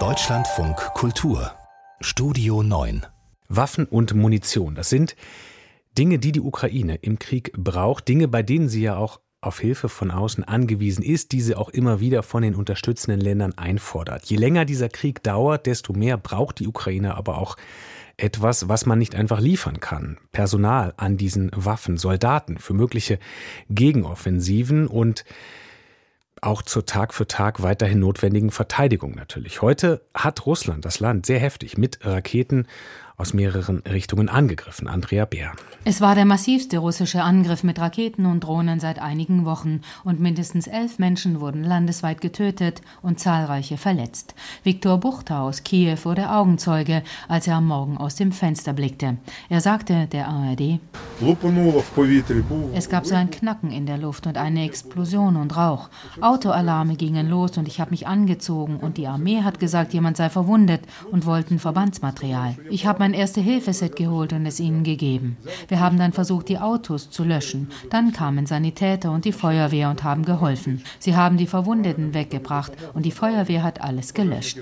Deutschlandfunk Kultur Studio 9 Waffen und Munition, das sind Dinge, die die Ukraine im Krieg braucht, Dinge, bei denen sie ja auch auf Hilfe von außen angewiesen ist, diese auch immer wieder von den unterstützenden Ländern einfordert. Je länger dieser Krieg dauert, desto mehr braucht die Ukraine aber auch etwas, was man nicht einfach liefern kann. Personal an diesen Waffen, Soldaten für mögliche Gegenoffensiven und auch zur Tag für Tag weiterhin notwendigen Verteidigung natürlich. Heute hat Russland das Land sehr heftig mit Raketen aus mehreren Richtungen angegriffen. Andrea Bär. Es war der massivste russische Angriff mit Raketen und Drohnen seit einigen Wochen und mindestens elf Menschen wurden landesweit getötet und zahlreiche verletzt. Viktor Buchter aus Kiew wurde Augenzeuge, als er am Morgen aus dem Fenster blickte. Er sagte der ARD, es gab so ein Knacken in der Luft und eine Explosion und Rauch. Autoalarme gingen los und ich habe mich angezogen und die Armee hat gesagt, jemand sei verwundet und wollten Verbandsmaterial. Ich habe mein Erste-Hilfe-Set geholt und es ihnen gegeben. Wir haben dann versucht, die Autos zu löschen. Dann kamen Sanitäter und die Feuerwehr und haben geholfen. Sie haben die Verwundeten weggebracht und die Feuerwehr hat alles gelöscht.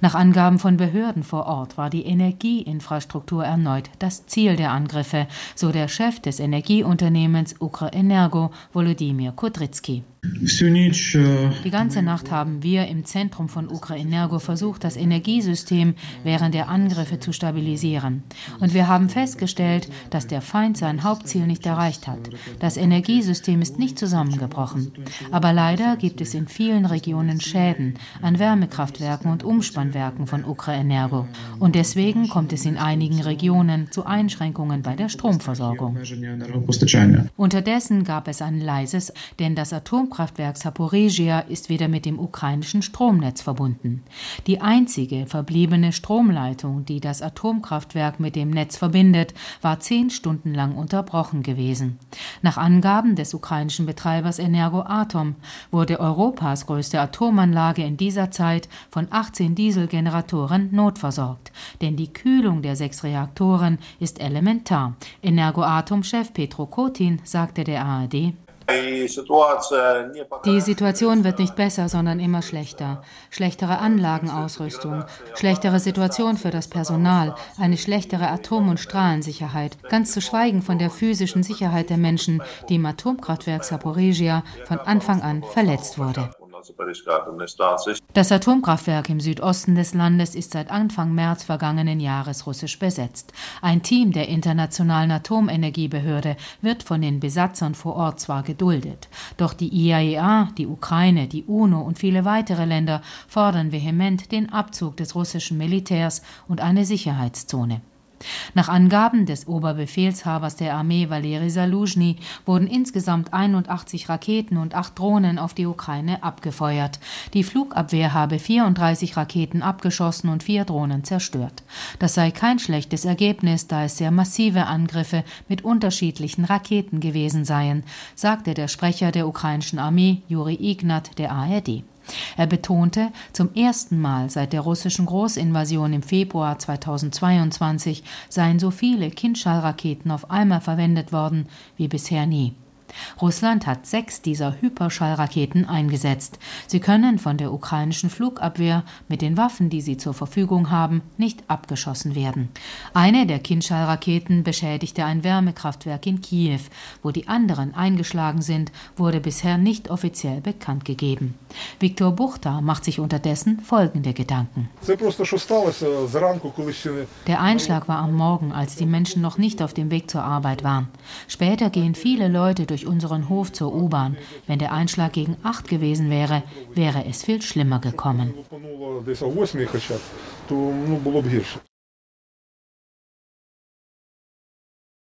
Nach Angaben von Behörden vor Ort war die Energieinfrastruktur erneut das Ziel der Angriffe, so der Chef des Energieunternehmens Ukrenergo, Volodymyr Kudrytsky. Die ganze Nacht haben wir im Zentrum von Ukrenergo versucht, das Energiesystem während der Angriffe zu stabilisieren. Und wir haben festgestellt, dass der Feind sein Hauptziel nicht erreicht hat. Das Energiesystem ist nicht zusammengebrochen. Aber leider gibt es in vielen Regionen Schäden an Wärmekraftwerken und Umspannwerken von Ukrenergo. Und deswegen kommt es in einigen Regionen zu Einschränkungen bei der Stromversorgung. Unterdessen gab es ein leises, denn das Atom Atomkraftwerk Saporizhia ist wieder mit dem ukrainischen Stromnetz verbunden. Die einzige verbliebene Stromleitung, die das Atomkraftwerk mit dem Netz verbindet, war zehn Stunden lang unterbrochen gewesen. Nach Angaben des ukrainischen Betreibers Energoatom wurde Europas größte Atomanlage in dieser Zeit von 18 Dieselgeneratoren notversorgt. Denn die Kühlung der sechs Reaktoren ist elementar. Energoatom-Chef Petro Kotin sagte der ARD, die Situation wird nicht besser, sondern immer schlechter. Schlechtere Anlagenausrüstung, schlechtere Situation für das Personal, eine schlechtere Atom- und Strahlensicherheit, ganz zu schweigen von der physischen Sicherheit der Menschen, die im Atomkraftwerk Saporizhia von Anfang an verletzt wurde. Das Atomkraftwerk im Südosten des Landes ist seit Anfang März vergangenen Jahres russisch besetzt. Ein Team der Internationalen Atomenergiebehörde wird von den Besatzern vor Ort zwar geduldet, doch die IAEA, die Ukraine, die UNO und viele weitere Länder fordern vehement den Abzug des russischen Militärs und eine Sicherheitszone. Nach Angaben des Oberbefehlshabers der Armee Valeri Saluzhny wurden insgesamt 81 Raketen und acht Drohnen auf die Ukraine abgefeuert. Die Flugabwehr habe 34 Raketen abgeschossen und vier Drohnen zerstört. Das sei kein schlechtes Ergebnis, da es sehr massive Angriffe mit unterschiedlichen Raketen gewesen seien, sagte der Sprecher der ukrainischen Armee Juri Ignat der ARD. Er betonte, zum ersten Mal seit der russischen Großinvasion im Februar 2022 seien so viele Kindschallraketen auf einmal verwendet worden wie bisher nie. Russland hat sechs dieser Hyperschallraketen eingesetzt. Sie können von der ukrainischen Flugabwehr mit den Waffen, die sie zur Verfügung haben, nicht abgeschossen werden. Eine der Kindschallraketen beschädigte ein Wärmekraftwerk in Kiew. Wo die anderen eingeschlagen sind, wurde bisher nicht offiziell bekannt gegeben. Viktor Buchta macht sich unterdessen folgende Gedanken. Der Einschlag war am Morgen, als die Menschen noch nicht auf dem Weg zur Arbeit waren. Später gehen viele Leute durch durch unseren Hof zur U-Bahn. Wenn der Einschlag gegen acht gewesen wäre, wäre es viel schlimmer gekommen.